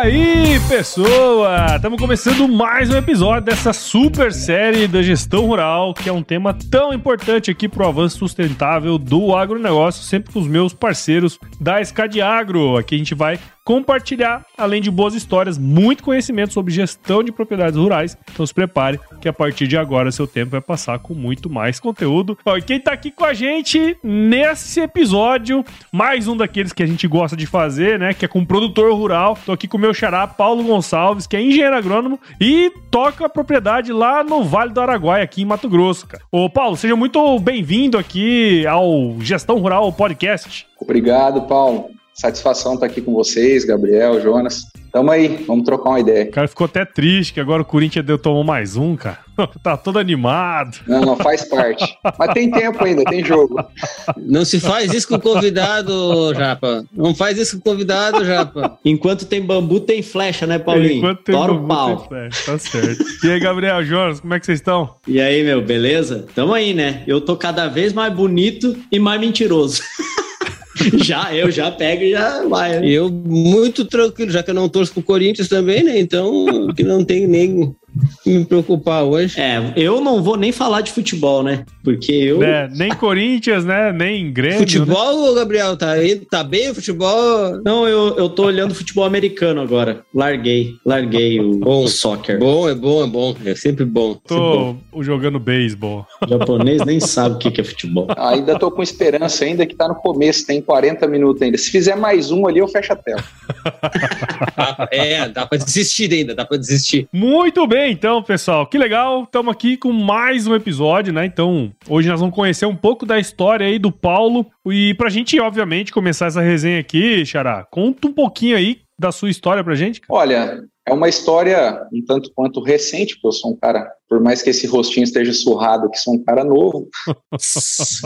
Aí, pessoa! Estamos começando mais um episódio dessa super série da gestão rural, que é um tema tão importante aqui para o avanço sustentável do agronegócio, sempre com os meus parceiros da Escadiagro. Aqui a gente vai compartilhar, além de boas histórias, muito conhecimento sobre gestão de propriedades rurais. Então se prepare que a partir de agora seu tempo vai passar com muito mais conteúdo. Ó, e quem tá aqui com a gente nesse episódio, mais um daqueles que a gente gosta de fazer, né, que é com produtor rural. Tô aqui com o meu xará Paulo Gonçalves, que é engenheiro agrônomo e toca a propriedade lá no Vale do Araguaia, aqui em Mato Grosso, cara. Ô Paulo, seja muito bem-vindo aqui ao Gestão Rural Podcast. Obrigado, Paulo. Satisfação estar aqui com vocês, Gabriel, Jonas. Tamo aí, vamos trocar uma ideia. O cara ficou até triste que agora o Corinthians deu tomou mais um, cara. tá todo animado. Não, não faz parte. Mas tem tempo ainda, tem jogo. Não se faz isso com o convidado, Japa. Não faz isso com o convidado, Japa. Enquanto tem bambu, tem flecha, né, Paulinho? Enquanto tem Tora o bambu, pau. tem flecha, Tá certo. E aí, Gabriel, Jonas, como é que vocês estão? E aí, meu, beleza? Tamo aí, né? Eu tô cada vez mais bonito e mais mentiroso. já, eu já pego e já vai. né? Eu muito tranquilo, já que eu não torço pro Corinthians também, né? Então, que não tem nem me preocupar hoje. É, eu não vou nem falar de futebol, né? Porque eu. Né, Nem Corinthians, né? Nem Grêmio. né? futebol, Gabriel, tá, aí, tá bem o futebol? Não, eu, eu tô olhando futebol americano agora. Larguei, larguei o, Bom. o soccer. Bom, é bom, é bom. É sempre bom. Tô jogando beisebol. O japonês nem sabe o que é futebol. Ainda tô com esperança ainda que tá no começo, tem 40 minutos ainda. Se fizer mais um ali, eu fecho a tela. É, dá pra desistir ainda, dá pra desistir. Muito bem, então, pessoal. Que legal. Estamos aqui com mais um episódio, né? Então, hoje nós vamos conhecer um pouco da história aí do Paulo. E pra gente, obviamente, começar essa resenha aqui, Xará, conta um pouquinho aí da sua história pra gente. cara. Olha, é uma história um tanto quanto recente, porque eu sou um cara, por mais que esse rostinho esteja surrado, que sou um cara novo,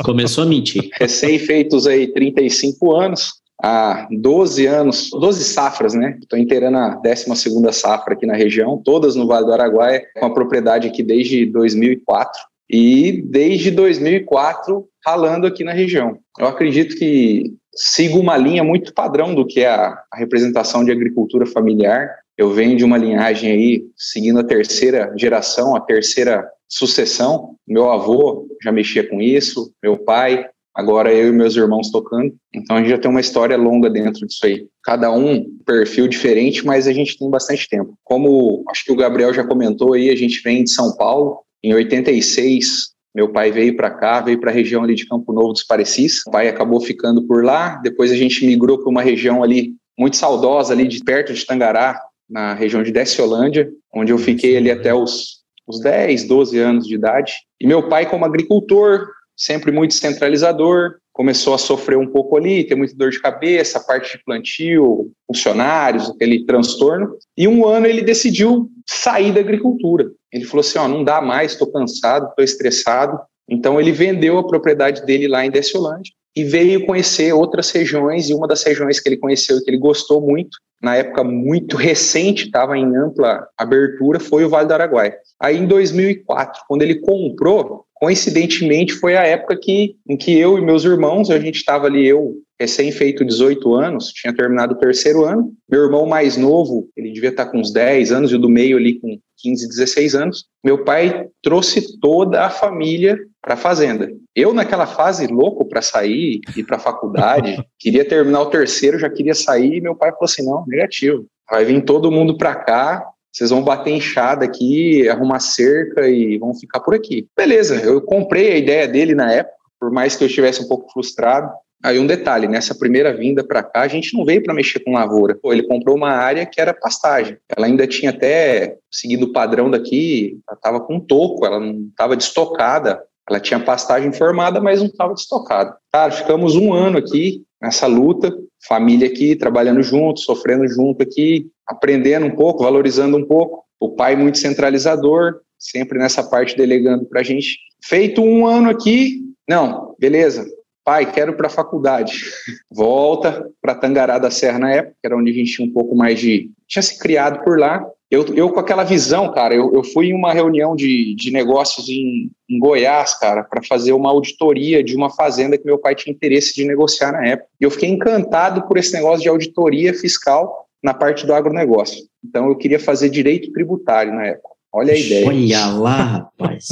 Começou a mentir. recém-feitos aí 35 anos, há 12 anos, 12 safras, né? Estou inteirando a 12ª safra aqui na região, todas no Vale do Araguaia, com a propriedade aqui desde 2004 e desde 2004 ralando aqui na região. Eu acredito que sigo uma linha muito padrão do que é a, a representação de agricultura familiar. Eu venho de uma linhagem aí seguindo a terceira geração, a terceira sucessão. Meu avô já mexia com isso, meu pai, agora eu e meus irmãos tocando. Então a gente já tem uma história longa dentro disso aí. Cada um perfil diferente, mas a gente tem bastante tempo. Como acho que o Gabriel já comentou aí, a gente vem de São Paulo. Em 86, meu pai veio para cá, veio para a região ali de Campo Novo dos Parecis. O pai acabou ficando por lá. Depois a gente migrou para uma região ali muito saudosa, ali de perto de Tangará, na região de Desciolândia, onde eu fiquei ali até os, os 10, 12 anos de idade. E meu pai, como agricultor, sempre muito centralizador, começou a sofrer um pouco ali, ter muita dor de cabeça, parte de plantio, funcionários, aquele transtorno. E um ano ele decidiu sair da agricultura. Ele falou assim: ó, não dá mais, estou cansado, estou estressado. Então ele vendeu a propriedade dele lá em Desciolândia e veio conhecer outras regiões. E uma das regiões que ele conheceu e que ele gostou muito, na época muito recente, estava em ampla abertura, foi o Vale do Araguaia. Aí em 2004, quando ele comprou, coincidentemente foi a época que, em que eu e meus irmãos, a gente estava ali, eu recém-feito 18 anos, tinha terminado o terceiro ano, meu irmão mais novo, ele devia estar com uns 10 anos, e o do meio ali com 15, 16 anos, meu pai trouxe toda a família para a fazenda. Eu, naquela fase, louco para sair, ir para a faculdade, queria terminar o terceiro, já queria sair, e meu pai falou assim, não, negativo, vai vir todo mundo para cá, vocês vão bater enxada aqui, arrumar cerca e vão ficar por aqui. Beleza, eu comprei a ideia dele na época, por mais que eu estivesse um pouco frustrado. Aí um detalhe, nessa primeira vinda para cá, a gente não veio para mexer com lavoura. Pô, ele comprou uma área que era pastagem. Ela ainda tinha até seguido o padrão daqui, ela estava com toco, ela não estava destocada Ela tinha pastagem formada, mas não estava destocada. Cara, ficamos um ano aqui nessa luta, família aqui, trabalhando junto, sofrendo junto aqui, aprendendo um pouco, valorizando um pouco. O pai muito centralizador, sempre nessa parte delegando para a gente. Feito um ano aqui, não, beleza, pai, quero para a faculdade. Volta para Tangará da Serra na época, que era onde a gente tinha um pouco mais de. tinha se criado por lá. Eu, eu com aquela visão, cara, eu, eu fui em uma reunião de, de negócios em, em Goiás, cara, para fazer uma auditoria de uma fazenda que meu pai tinha interesse de negociar na época. E eu fiquei encantado por esse negócio de auditoria fiscal na parte do agronegócio. Então eu queria fazer direito tributário na época. Olha a ideia. Olha lá, rapaz.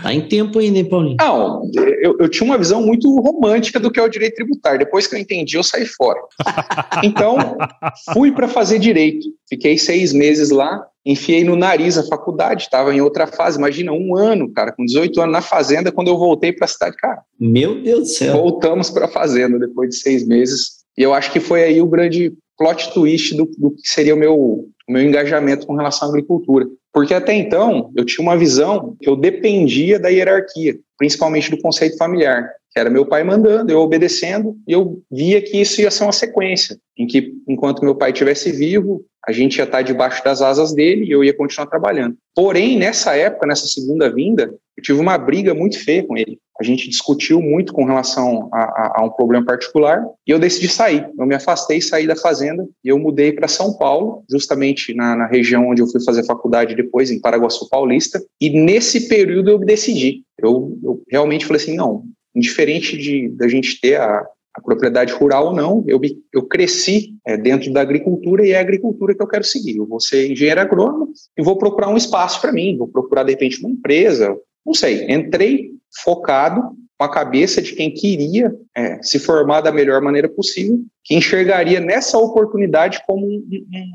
Tá em tempo ainda, hein, Paulinho? Não, eu, eu, tinha uma visão muito romântica do que é o direito tributário. Depois que eu entendi, eu saí fora. Então, fui para fazer direito. Fiquei seis meses lá, enfiei no nariz a faculdade, estava em outra fase. Imagina, um ano, cara, com 18 anos na fazenda, quando eu voltei para a cidade, cara. Meu Deus do céu. Voltamos para a fazenda depois de seis meses. E eu acho que foi aí o grande plot twist do, do que seria o meu, o meu engajamento com relação à agricultura. Porque até então eu tinha uma visão que eu dependia da hierarquia, principalmente do conceito familiar, que era meu pai mandando, eu obedecendo, e eu via que isso ia ser uma sequência, em que enquanto meu pai estivesse vivo, a gente ia estar debaixo das asas dele e eu ia continuar trabalhando. Porém, nessa época, nessa segunda vinda, eu tive uma briga muito feia com ele. A gente discutiu muito com relação a, a, a um problema particular e eu decidi sair. Eu me afastei, saí da fazenda e eu mudei para São Paulo, justamente na, na, região onde eu fui fazer faculdade depois, em Paraguaçu Paulista. E nesse período eu decidi. Eu, eu realmente falei assim: não, indiferente de da gente ter a, a propriedade rural ou não, eu, eu cresci é, dentro da agricultura e é a agricultura que eu quero seguir. Eu vou ser engenheiro agrônomo e vou procurar um espaço para mim, vou procurar, de repente, uma empresa. Não sei, entrei focado com a cabeça de quem queria é, se formar da melhor maneira possível, que enxergaria nessa oportunidade como um,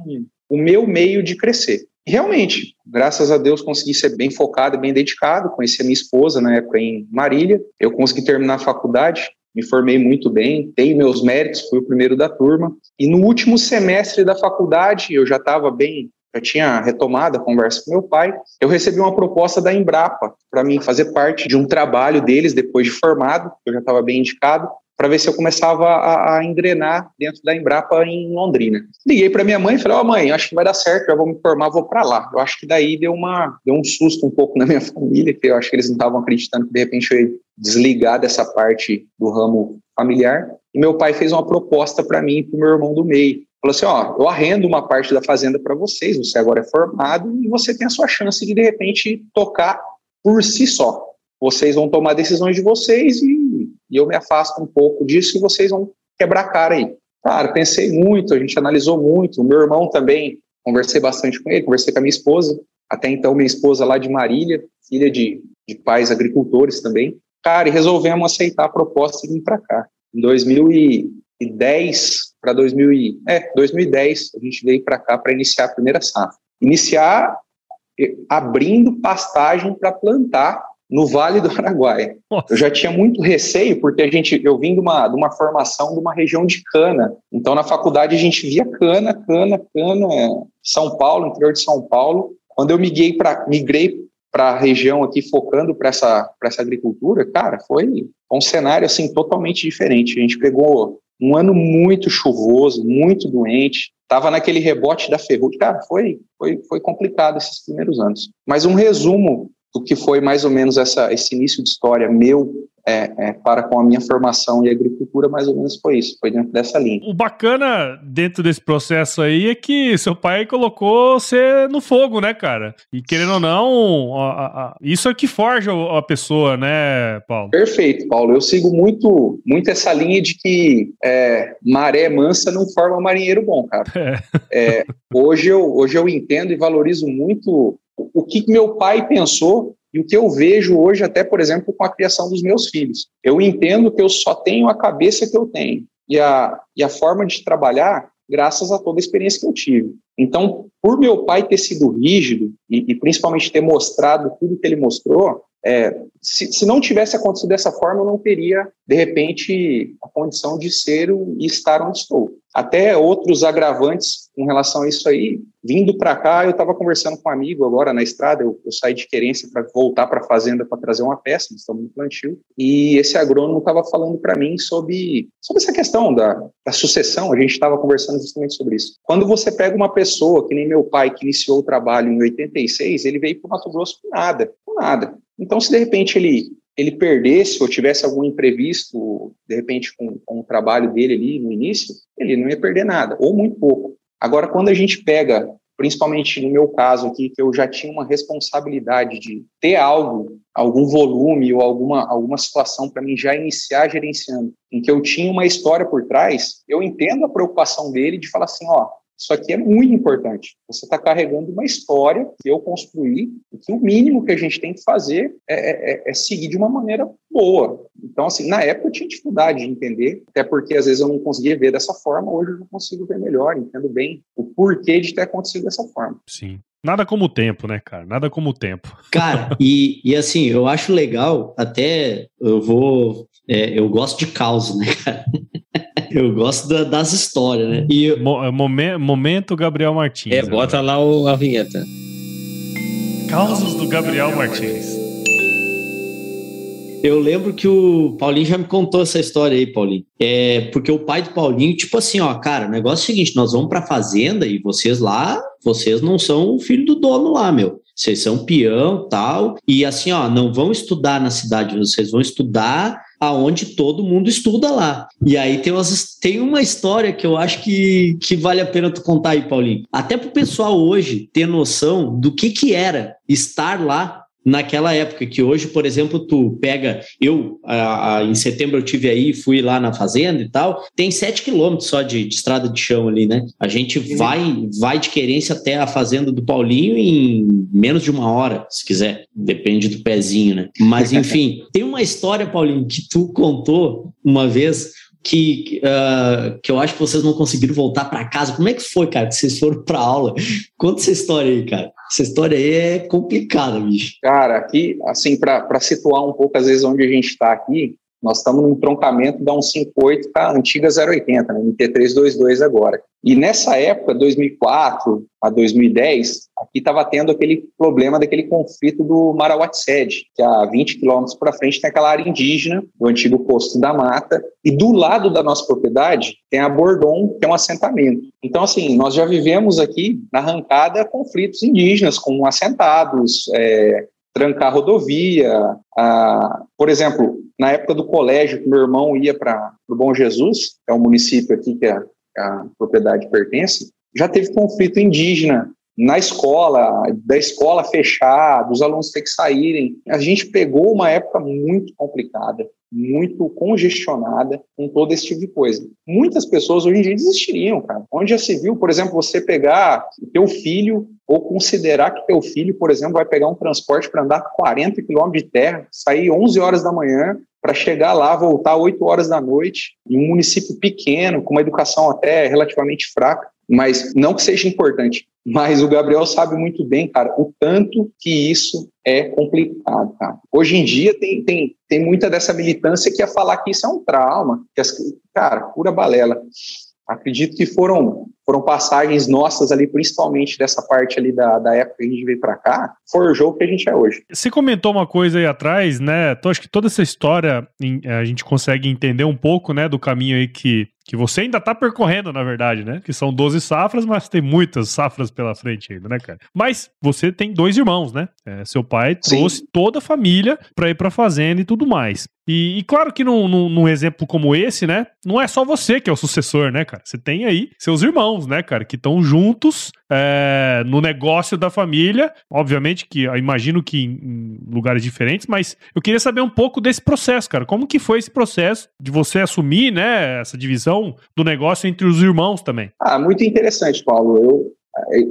um, o meu meio de crescer. Realmente, graças a Deus, consegui ser bem focado, bem dedicado. Conheci a minha esposa na época em Marília. Eu consegui terminar a faculdade, me formei muito bem, tenho meus méritos, fui o primeiro da turma. E no último semestre da faculdade, eu já estava bem, já tinha retomado a conversa com meu pai, eu recebi uma proposta da Embrapa para mim fazer parte de um trabalho deles depois de formado, eu já estava bem indicado, para ver se eu começava a, a, engrenar dentro da Embrapa em Londrina. Liguei para minha mãe e falei: Ó, oh, mãe, acho que vai dar certo, já vou me formar, vou para lá. Eu acho que daí deu, uma, deu um susto um pouco na minha família, que eu acho que eles não estavam acreditando que de repente eu ia desligar dessa parte do ramo familiar. E meu pai fez uma proposta para mim e para o meu irmão do meio. Falou assim: Ó, eu arrendo uma parte da fazenda para vocês, você agora é formado e você tem a sua chance de de repente tocar por si só vocês vão tomar decisões de vocês e, e eu me afasto um pouco disso e vocês vão quebrar a cara aí. Cara, pensei muito, a gente analisou muito. O meu irmão também, conversei bastante com ele, conversei com a minha esposa. Até então, minha esposa lá de Marília, filha de, de pais agricultores também. Cara, e resolvemos aceitar a proposta e vir para cá. Em 2010 para 2000 é, 2010, a gente veio para cá para iniciar a primeira safra. Iniciar eh, abrindo pastagem para plantar no Vale do Araguaia. Nossa. Eu já tinha muito receio, porque a gente, eu vim de uma, de uma formação de uma região de cana. Então, na faculdade, a gente via cana, cana, cana, São Paulo, interior de São Paulo. Quando eu migrei para migrei para a região aqui, focando para essa, essa agricultura, cara, foi um cenário assim totalmente diferente. A gente pegou um ano muito chuvoso, muito doente, estava naquele rebote da ferrugem. Cara, foi, foi, foi complicado esses primeiros anos. Mas um resumo do que foi mais ou menos essa, esse início de história meu é, é, para com a minha formação em agricultura, mais ou menos foi isso, foi dentro dessa linha. O bacana dentro desse processo aí é que seu pai colocou você no fogo, né, cara? E querendo ou não, a, a, isso é que forja a pessoa, né, Paulo? Perfeito, Paulo. Eu sigo muito, muito essa linha de que é, maré mansa não forma marinheiro bom, cara. É. é. hoje, eu, hoje eu entendo e valorizo muito o que meu pai pensou e o que eu vejo hoje, até, por exemplo, com a criação dos meus filhos. Eu entendo que eu só tenho a cabeça que eu tenho e a, e a forma de trabalhar graças a toda a experiência que eu tive. Então, por meu pai ter sido rígido e, e principalmente ter mostrado tudo que ele mostrou, é, se, se, não tivesse acontecido dessa forma, eu não teria, de repente, a condição de ser e estar onde estou. Até outros agravantes com relação a isso aí. Vindo para cá, eu estava conversando com um amigo agora na estrada, eu, eu saí de querência para voltar para a fazenda para trazer uma peça, estamos no plantio, e esse agrônomo estava falando para mim sobre, sobre essa questão da, da sucessão, a gente estava conversando justamente sobre isso. Quando você pega uma pessoa, que nem meu pai, que iniciou o trabalho em 86, ele veio para o Mato Grosso com nada, nada. Então, se de repente ele ele perdesse ou tivesse algum imprevisto, de repente, com, com o trabalho dele ali no início, ele não ia perder nada, ou muito pouco. Agora, quando a gente pega, principalmente no meu caso aqui, que eu já tinha uma responsabilidade de ter algo, algum volume ou alguma, alguma situação para mim já iniciar gerenciando, em que eu tinha uma história por trás, eu entendo a preocupação dele de falar assim, ó, isso aqui é muito importante. Você está carregando uma história que eu construí e que o mínimo que a gente tem que fazer é, é, é, seguir de uma maneira boa. Então, assim, na época eu tinha dificuldade de entender, até porque às vezes eu não conseguia ver dessa forma, hoje eu consigo ver melhor, entendo bem o porquê de ter acontecido dessa forma. Sim. Nada como o tempo, né, cara? Nada como o tempo. Cara, e, e assim, eu acho legal, até eu vou. É, eu gosto de caos, né, cara? Eu gosto da, das histórias, né? E Mo, momen, momento Gabriel Martins. É, bota lá o, a vinheta. Causos do Gabriel Martins. Eu lembro que o Paulinho já me contou essa história aí, Paulinho. É, porque o pai do Paulinho, tipo assim, ó, cara, o negócio é o seguinte: nós vamos pra fazenda e vocês lá, vocês não são o filho do dono lá, meu. Vocês são peão tal. E assim, ó, não vão estudar na cidade, vocês vão estudar aonde todo mundo estuda lá. E aí tem, umas, tem uma história que eu acho que, que vale a pena tu contar aí, Paulinho. Até pro pessoal hoje ter noção do que que era estar lá naquela época, que hoje, por exemplo, tu pega, eu a, a, em setembro eu tive aí, fui lá na fazenda e tal, tem sete quilômetros só de, de, estrada de chão ali, né? A gente vai vai de querência até a fazenda do Paulinho em menos de uma hora, se quiser, depende do pezinho, né? Mas enfim, tem uma história, Paulinho, que tu contou uma vez que, uh, que eu acho que vocês não conseguiram voltar para casa. Como é que foi, cara, que vocês foram para aula? Conta essa história aí, cara. Essa história aí é complicada, bicho. Cara, aqui, assim, para situar um pouco, às vezes, onde a gente está aqui, nós estamos no entroncamento da 158 com a antiga 080, né, MT322 agora. E nessa época, 2004 a 2010, aqui estava tendo aquele problema daquele conflito do Marauatsed, que a 20 quilômetros para frente tem aquela área indígena, do antigo posto da mata, e do lado da nossa propriedade tem a Bordon, que é um assentamento. Então, assim, nós já vivemos aqui, na arrancada, conflitos indígenas com assentados, é, trancar rodovia. Ah, por exemplo, na época do colégio, que meu irmão ia para o Bom Jesus, é um município aqui que a, a propriedade pertence, já teve conflito indígena na escola, da escola fechar, dos alunos ter que saírem. A gente pegou uma época muito complicada, muito congestionada com todo esse tipo de coisa. Muitas pessoas hoje em dia desistiriam, cara. Onde já se viu, por exemplo, você pegar o teu filho ou considerar que teu filho, por exemplo, vai pegar um transporte para andar 40 quilômetros de terra, sair 11 horas da manhã para chegar lá, voltar 8 horas da noite, em um município pequeno, com uma educação até relativamente fraca mas não que seja importante, mas o Gabriel sabe muito bem, cara, o tanto que isso é complicado, cara. Hoje em dia tem, tem, tem muita dessa militância que ia falar que isso é um trauma, que as, cara, pura balela. Acredito que foram foram passagens nossas ali, principalmente dessa parte ali da, da época que a gente veio para cá, forjou o que a gente é hoje. Você comentou uma coisa aí atrás, né? Então, acho que toda essa história a gente consegue entender um pouco, né, do caminho aí que que você ainda tá percorrendo, na verdade, né? Que são 12 safras, mas tem muitas safras pela frente ainda, né, cara? Mas você tem dois irmãos, né? É, seu pai trouxe Sim. toda a família para ir pra fazenda e tudo mais. E, e claro que num, num, num, exemplo como esse, né? Não é só você que é o sucessor, né, cara? Você tem aí seus irmãos, né, cara? Que estão juntos é, no negócio da família. Obviamente que imagino que em, lugares diferentes, mas eu queria saber um pouco desse processo, cara. Como que foi esse processo de você assumir, né, essa divisão do negócio entre os irmãos também. Ah, muito interessante, Paulo. Eu,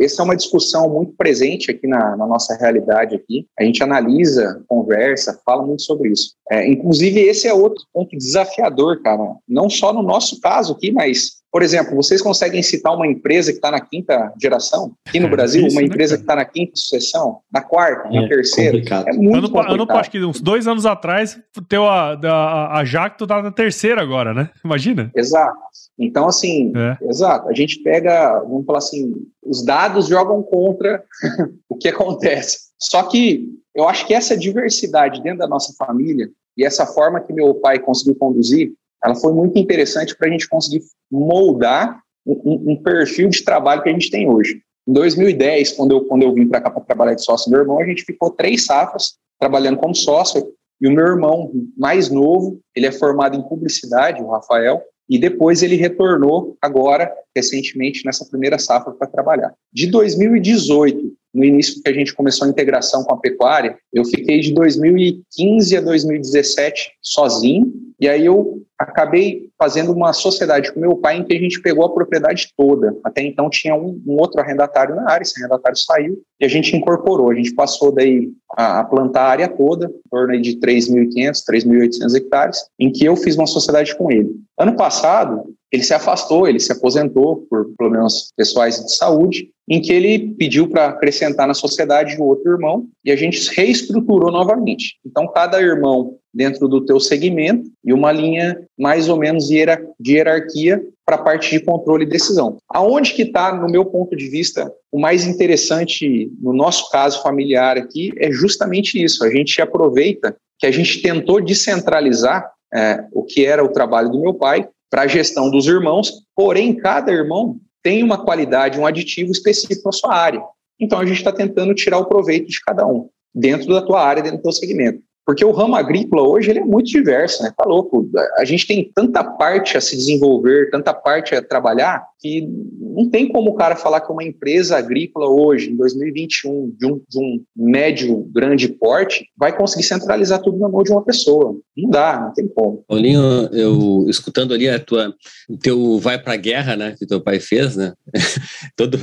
essa é uma discussão muito presente aqui na, na, nossa realidade aqui. A gente analisa, conversa, fala muito sobre isso. É, inclusive, esse é outro ponto desafiador, cara. Não só no nosso caso aqui, mas Por exemplo, vocês conseguem citar uma empresa que está na quinta geração aqui no é, Brasil? Isso, uma né, empresa né, que está na quinta sucessão, na quarta, é, na terceira? Complicado. É muito ano, complicado. Ano, acho que uns dois anos atrás, teu, a, a, a Jacto tá na terceira agora, né? Imagina. Exato. Então, assim, é. exato. A gente pega, vamos falar assim, os dados jogam contra o que acontece. Só que eu acho que essa diversidade dentro da nossa família e essa forma que meu pai conseguiu conduzir, ela foi muito interessante para a gente conseguir moldar um, um, perfil de trabalho que a gente tem hoje. Em 2010, quando eu, quando eu vim para cá para trabalhar de sócio do meu irmão, a gente ficou três safras trabalhando como sócio. E o meu irmão mais novo, ele é formado em publicidade, o Rafael, e depois ele retornou agora, recentemente, nessa primeira safra para trabalhar. De 2018 no início que a gente começou a integração com a pecuária, eu fiquei de 2015 a 2017 sozinho, e aí eu acabei fazendo uma sociedade com meu pai em que a gente pegou a propriedade toda. Até então tinha um, um outro arrendatário na área, esse arrendatário saiu e a gente incorporou. A gente passou daí a, a plantar a área toda, em torno de 3.500, 3.800 hectares, em que eu fiz uma sociedade com ele. Ano passado, ele se afastou, ele se aposentou por problemas pessoais de saúde, em que ele pediu para acrescentar na sociedade o outro irmão e a gente reestruturou novamente. Então, cada irmão dentro do teu segmento e uma linha mais ou menos de hierarquia para a parte de controle e decisão. Aonde que está, no meu ponto de vista, o mais interessante no nosso caso familiar aqui é justamente isso. A gente aproveita que a gente tentou descentralizar é, o que era o trabalho do meu pai para a gestão dos irmãos, porém, cada irmão tem uma qualidade, um aditivo específico na sua área. Então, a gente está tentando tirar o proveito de cada um, dentro da tua área, dentro do teu segmento. Porque o ramo agrícola hoje ele é muito diverso, né? Tá louco. A gente tem tanta parte a se desenvolver, tanta parte a trabalhar, que não tem como o cara falar que uma empresa agrícola hoje, em 2021, de um, de um médio, grande porte, vai conseguir centralizar tudo na mão de uma pessoa. Não dá, não tem como. Paulinho, eu escutando ali a tua, o teu vai para a guerra, né, que teu pai fez, né? Toda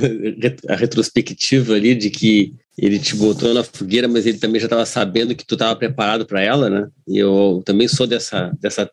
a retrospectiva ali de que ele te botou na fogueira, mas ele também já estava sabendo que tu estava preparado para ela, né? E eu também sou dessa, dessa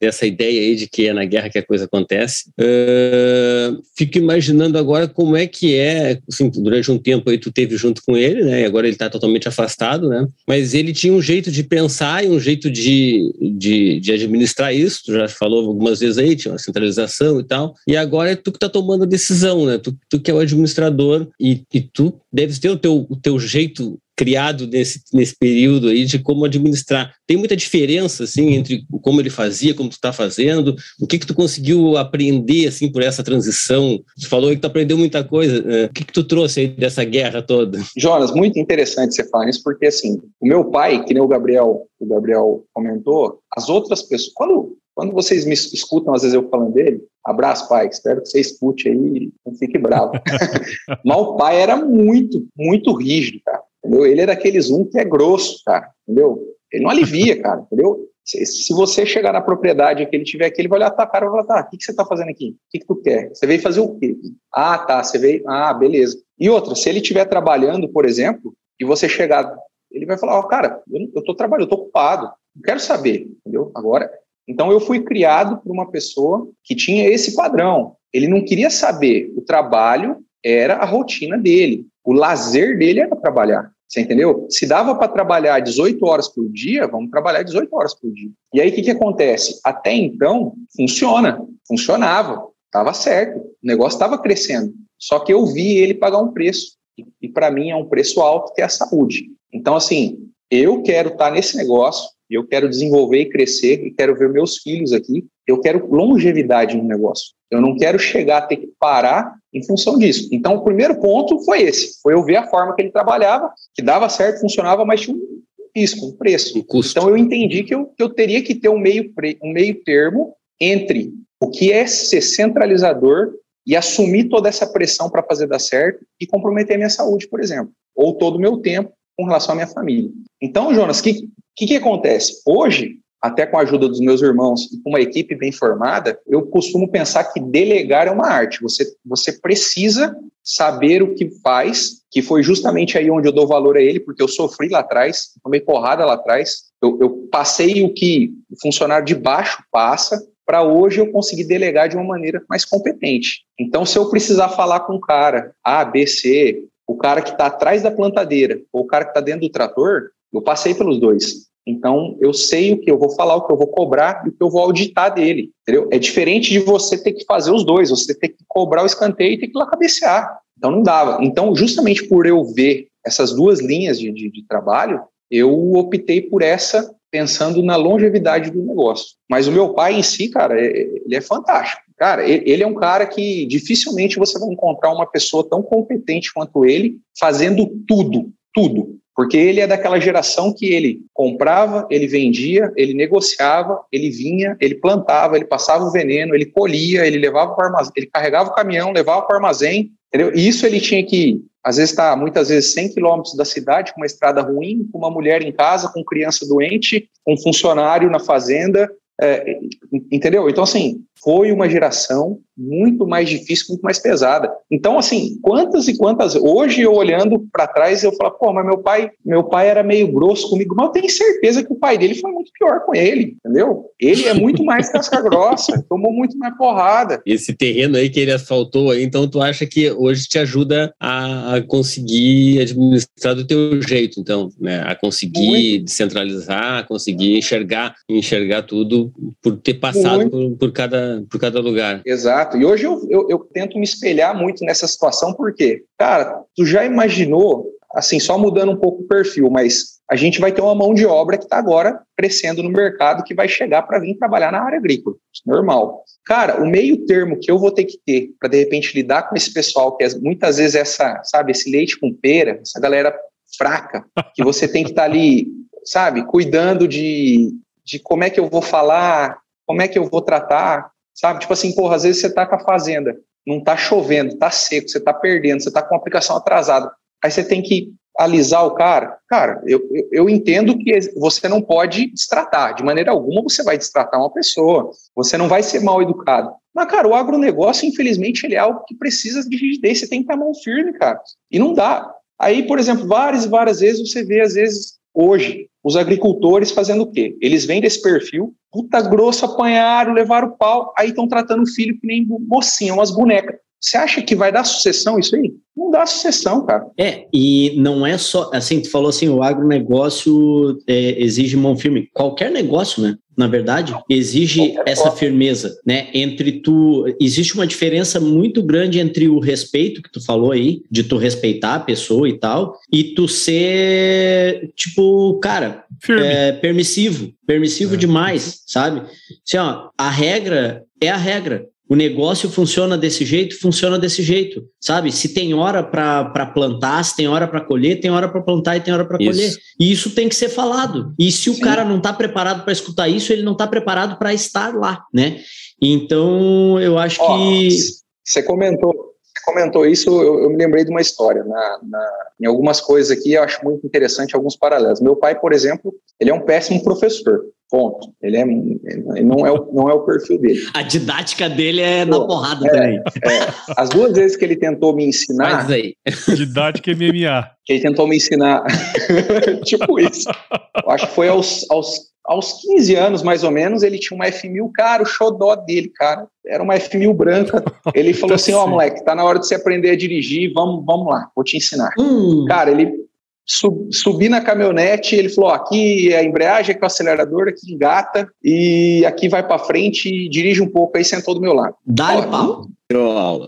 dessa ideia aí de que é na guerra que a coisa acontece. Uh, fico imaginando agora como é que é, assim, durante um tempo aí tu teve junto com ele, né, e agora ele está totalmente afastado, né, mas ele tinha um jeito de pensar e um jeito de, de, de, administrar isso, tu já falou algumas vezes aí, tinha uma centralização e tal, e agora é tu que está tomando a decisão, né, tu, tu que é o administrador e, e tu deves ter o teu, o teu jeito criado nesse, nesse período aí de como administrar. Tem muita diferença, assim, entre como ele fazia, como tu está fazendo, o que que tu conseguiu aprender, assim, por essa transição? Tu falou que tu aprendeu muita coisa, né? o que que tu trouxe aí dessa guerra toda? Jonas, muito interessante você falar isso, porque, assim, o meu pai, que nem o Gabriel, o Gabriel comentou, as outras pessoas, quando quando vocês me escutam, às vezes eu falando dele, abraço, pai, espero que você escute aí, não fique bravo. Mas o pai era muito, muito rígido, cara. Entendeu? Ele é daqueles um que é grosso, cara, entendeu? Ele não alivia, cara, entendeu? Se, se você chegar na propriedade que ele tiver aqui, ele vai olhar tua cara e vai falar, tá, o que, que você tá fazendo aqui? O que, que tu quer? Você veio fazer o quê? Ah, tá, você veio, ah, beleza. E outra, se ele estiver trabalhando, por exemplo, e você chegar, ele vai falar, ó, oh, cara, eu, eu tô trabalhando, eu tô ocupado, não quero saber, entendeu? Agora, então eu fui criado por uma pessoa que tinha esse padrão. Ele não queria saber, o trabalho era a rotina dele, o lazer dele era trabalhar. Você entendeu? Se dava para trabalhar 18 horas por dia, vamos trabalhar 18 horas por dia. E aí o que, que acontece? Até então, funciona, funcionava, estava certo, o negócio estava crescendo. Só que eu vi ele pagar um preço. E, e para mim é um preço alto que é a saúde. Então, assim, eu quero estar tá nesse negócio, eu quero desenvolver e crescer e quero ver meus filhos aqui. Eu quero longevidade no negócio. Eu não quero chegar a ter que parar em função disso. Então, o primeiro ponto foi esse: foi eu ver a forma que ele trabalhava, que dava certo, funcionava, mas tinha um risco, um preço. Um então, eu entendi que eu, que eu teria que ter um meio, um meio termo entre o que é ser centralizador e assumir toda essa pressão para fazer dar certo e comprometer a minha saúde, por exemplo, ou todo o meu tempo com relação à minha família. Então, Jonas, que, que, que acontece? Hoje, até com a ajuda dos meus irmãos e com uma equipe bem formada, eu costumo pensar que delegar é uma arte. Você, você precisa saber o que faz, que foi justamente aí onde eu dou valor a ele, porque eu sofri lá atrás, tomei porrada lá atrás, eu, eu passei o que o funcionário de baixo passa, para hoje eu conseguir delegar de uma maneira mais competente. Então, se eu precisar falar com o cara A, B, C, o cara que está atrás da plantadeira ou o cara que está dentro do trator, eu passei pelos dois. Então, eu sei o que eu vou falar, o que eu vou cobrar e o que eu vou auditar dele, entendeu? É diferente de você ter que fazer os dois, você ter que cobrar o escanteio e ter que ir lá cabecear. Então, não dava. Então, justamente por eu ver essas duas linhas de, de, de trabalho, eu optei por essa pensando na longevidade do negócio. Mas o meu pai em si, cara, é, ele é fantástico. Cara, ele é um cara que dificilmente você vai encontrar uma pessoa tão competente quanto ele fazendo tudo, tudo. Porque ele é daquela geração que ele comprava, ele vendia, ele negociava, ele vinha, ele plantava, ele passava o veneno, ele colhia, ele levava para armazém, ele carregava o caminhão, levava para o armazém, entendeu? E isso ele tinha que, às vezes, tá, muitas vezes 100 quilômetros da cidade, com uma estrada ruim, com uma mulher em casa, com criança doente, com um funcionário na fazenda, é, entendeu? Então, assim, foi uma geração muito mais difícil, muito mais pesada. Então, assim, quantas e quantas. Hoje, eu olhando para trás, eu falo, pô, mas meu pai, meu pai era meio grosso comigo, mas eu tenho certeza que o pai dele foi muito pior com ele, entendeu? Ele é muito mais casca grossa, tomou muito mais porrada. Esse terreno aí que ele asfaltou aí, então tu acha que hoje te ajuda a, a conseguir administrar do teu jeito, então, né? A conseguir muito. descentralizar, a conseguir enxergar, enxergar tudo por ter passado por, por cada por cada lugar. Exato. E hoje eu, eu, eu tento me espelhar muito nessa situação, porque, cara, tu já imaginou, assim, só mudando um pouco o perfil, mas a gente vai ter uma mão de obra que está agora crescendo no mercado que vai chegar para vir trabalhar na área agrícola. Normal. Cara, o meio termo que eu vou ter que ter para de repente lidar com esse pessoal que é, muitas vezes essa, sabe, esse leite com pera, essa galera fraca, que você tem que estar tá ali, sabe, cuidando de, de como é que eu vou falar, como é que eu vou tratar, Sabe? Tipo assim, porra, às vezes você tá com a fazenda, não tá chovendo, tá seco, você tá perdendo, você tá com a aplicação atrasada. Aí você tem que alisar o cara. Cara, eu, eu, eu entendo que você não pode destratar, de maneira alguma você vai destratar uma pessoa, você não vai ser mal educado. Mas, cara, o agronegócio, infelizmente, ele é algo que precisa de rigidez, você tem que ter mão firme, cara. E não dá. Aí, por exemplo, várias e várias vezes você vê, às vezes, hoje, os agricultores fazendo o quê? Eles vêm desse perfil, puta grosso, apanharam, levaram o pau, aí estão tratando o filho que nem mocinha, umas bonecas. Você acha que vai dar sucessão isso aí? Não dá sucessão, cara. É, e não é só, assim, tu falou assim, o agronegócio é, exige mão firme. Qualquer negócio, né? Na verdade, exige essa firmeza, né? Entre tu, existe uma diferença muito grande entre o respeito que tu falou aí, de tu respeitar a pessoa e tal, e tu ser, tipo, cara, é, permissivo, permissivo é. demais, sabe? Assim, ó, a regra é a regra. O negócio funciona desse jeito, funciona desse jeito, sabe? Se tem hora para plantar, se tem hora para colher, tem hora para plantar e tem hora para colher. E isso tem que ser falado. E se o Sim. cara não está preparado para escutar isso, ele não está preparado para estar lá, né? Então, eu acho oh, que. Você comentou, comentou isso, eu, eu, me lembrei de uma história. Na, na, em algumas coisas aqui, eu acho muito interessante alguns paralelos. Meu pai, por exemplo, ele é um péssimo professor. Ponto. Ele, é, ele não, é o, não é o perfil dele. A didática dele é Pô, na porrada é, também. É. As duas vezes que ele tentou me ensinar. Mas aí. Didática MMA. Que ele tentou me ensinar. tipo isso. Eu acho que foi aos, aos, aos 15 anos, mais ou menos, ele tinha uma F1000, cara, o xodó dele, cara. Era uma F1000 branca. Ele falou assim: Ó, oh, moleque, tá na hora de você aprender a dirigir, vamos, vamos lá, vou te ensinar. Hum. Cara, ele Sub, subi na caminhonete, ele falou: aqui é a embreagem, aqui é o acelerador, aqui engata, e aqui vai para frente e dirige um pouco, aí sentou do meu lado. Dá-lhe pau?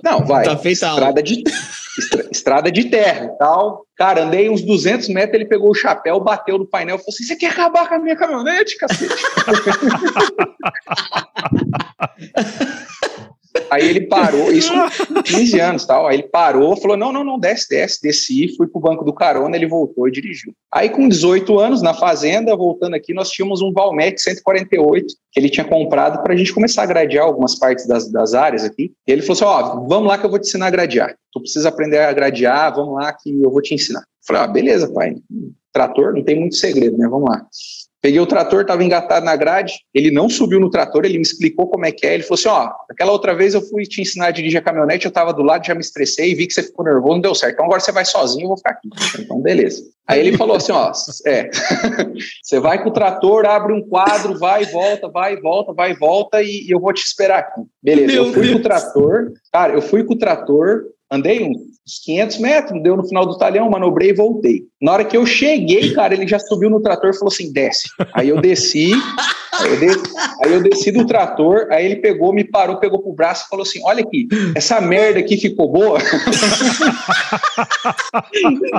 Não, vai. Tá feita estrada de, estrada de terra e tal. Cara, andei uns 200 metros, ele pegou o chapéu, bateu no painel e falou assim: Você quer acabar com a minha caminhonete, cacete? Aí ele parou, isso com 15 anos tal. Aí ele parou, falou: não, não, não, desce, desce, desci, fui pro banco do carona, ele voltou e dirigiu. Aí, com 18 anos, na fazenda, voltando aqui, nós tínhamos um Valmet 148 que ele tinha comprado para a gente começar a gradear algumas partes das, das áreas aqui. E ele falou assim: ó, oh, vamos lá que eu vou te ensinar a gradear. Tu precisa aprender a gradear, vamos lá que eu vou te ensinar. Eu falei: ah, beleza, pai. Trator não tem muito segredo, né? Vamos lá. Peguei o trator, estava engatado na grade, ele não subiu no trator, ele me explicou como é que é, ele falou assim, ó, aquela outra vez eu fui te ensinar a dirigir a caminhonete, eu estava do lado, já me estressei, vi que você ficou nervoso, não deu certo, então agora você vai sozinho, eu vou ficar aqui. Então, beleza. Aí ele falou assim, ó, é, você vai com o trator, abre um quadro, vai e volta, vai e volta, vai e volta, e, e eu vou te esperar aqui. Beleza, Meu eu fui Deus. com o trator, cara, eu fui com o trator, andei uns 500 metros, deu no final do talhão, manobrei e voltei. Na hora que eu cheguei, cara, ele já subiu no trator e falou assim: desce. Aí eu desci, aí eu, desci, aí eu desci do trator, aí ele pegou, me parou, pegou pro braço e falou assim: olha aqui, essa merda aqui ficou boa.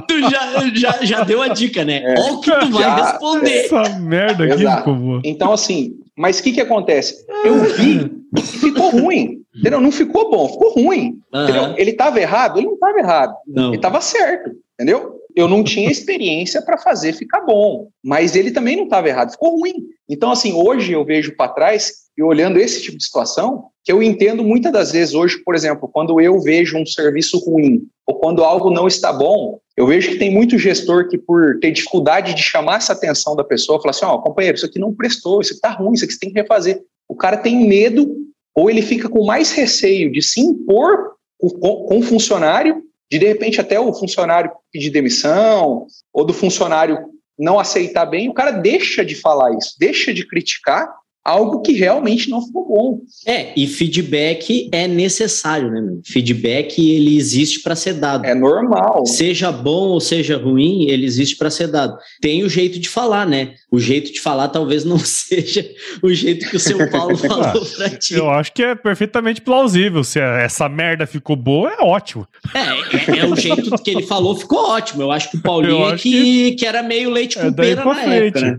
tu já, já, já deu a dica, né? É, Olha o que tu vai já, responder. Essa merda aqui Exato. ficou boa. Então, assim, mas o que que acontece? Eu vi e ficou ruim. Entendeu? Não ficou bom, ficou ruim. Uhum. Ele estava errado? Ele não estava errado. Não. Ele estava certo, entendeu? Eu não tinha experiência para fazer ficar bom, mas ele também não estava errado, ficou ruim. Então, assim, hoje eu vejo para trás e olhando esse tipo de situação, que eu entendo muitas das vezes hoje, por exemplo, quando eu vejo um serviço ruim ou quando algo não está bom, eu vejo que tem muito gestor que, por ter dificuldade de chamar essa atenção da pessoa, fala assim: ó, oh, companheiro, isso aqui não prestou, isso aqui está ruim, isso aqui você tem que refazer. O cara tem medo ou ele fica com mais receio de se impor com o funcionário, de de repente até o funcionário pedir demissão, ou do funcionário não aceitar bem, o cara deixa de falar isso, deixa de criticar algo que realmente não ficou bom. É, e feedback é necessário, né? Meu? Feedback ele existe para ser dado. É normal. Seja bom ou seja ruim, ele existe para ser dado. Tem o jeito de falar, né? O jeito de falar talvez não seja o jeito que o seu Paulo falou pra ti. Eu acho que é perfeitamente plausível. Se essa merda ficou boa, é ótimo. É, é, é o jeito que ele falou ficou ótimo. Eu acho que o Paulinho é que, que... que, era meio leite com é pera na frente. época, né?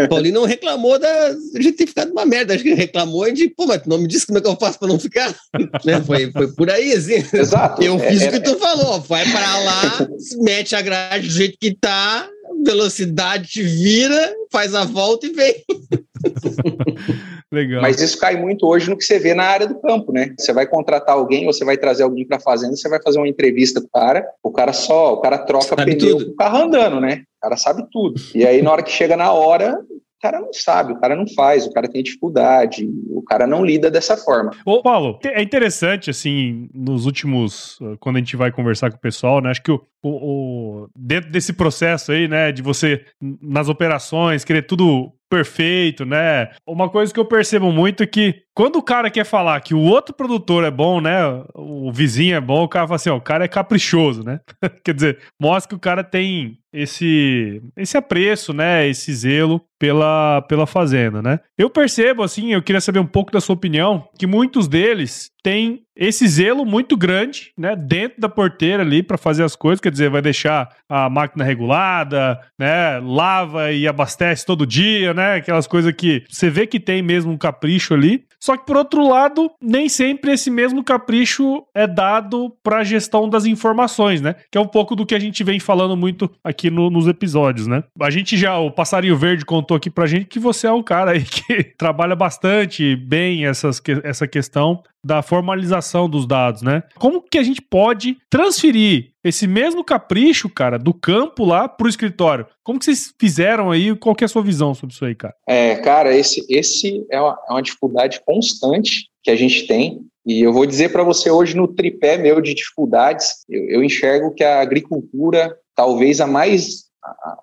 O Paulinho não reclamou da gente ter ficado uma merda. Acho que ele reclamou de, pô, mas tu não me disse como é que eu faço pra não ficar. né? foi, foi por aí, assim. Exato. Eu fiz é, o que tu falou. Vai pra lá, mete a grade do jeito que tá, velocidade te vira, faz a volta e vem. Legal. Mas isso cai muito hoje no que você vê na área do campo, né? Você vai contratar alguém, você vai trazer alguém para a fazenda, você vai fazer uma entrevista com o cara, o cara só, o cara troca sabe pneu tudo. com o carro andando, né? O cara sabe tudo. E aí, na hora que chega na hora, o cara não sabe, o cara não faz, o cara tem dificuldade, o cara não lida dessa forma. Ô, Paulo, é interessante, assim, nos últimos. Quando a gente vai conversar com o pessoal, né? Acho que o, o, o dentro desse processo aí, né, de você, nas operações, querer tudo perfeito, né? Uma coisa que eu percebo muito é que quando o cara quer falar que o outro produtor é bom, né? O vizinho é bom, o cara fala assim, ó, o cara é caprichoso, né? Quer dizer, mostra que o cara tem esse esse apreço, né, esse zelo pela, pela fazenda, né? Eu percebo assim, eu queria saber um pouco da sua opinião, que muitos deles têm esse zelo muito grande, né, dentro da porteira ali para fazer as coisas, quer dizer, vai deixar a máquina regulada, né, lava e abastece todo dia, né, aquelas coisas que você vê que tem mesmo um capricho ali. Só que por outro lado, nem sempre esse mesmo capricho é dado para a gestão das informações, né? Que é um pouco do que a gente vem falando muito aqui no, nos episódios, né? A gente já, o Passarinho Verde contou aqui pra gente que você é um cara aí que trabalha bastante bem essas, essa questão da formalização dos dados, né? Como que a gente pode transferir esse mesmo capricho, cara, do campo lá pro escritório? Como que vocês fizeram aí? Qual que é a sua visão sobre isso aí, cara? É, cara, esse, esse é, uma, é uma dificuldade constante que a gente tem. E eu vou dizer para você hoje no tripé meu de dificuldades, eu, eu enxergo que a agricultura, talvez a mais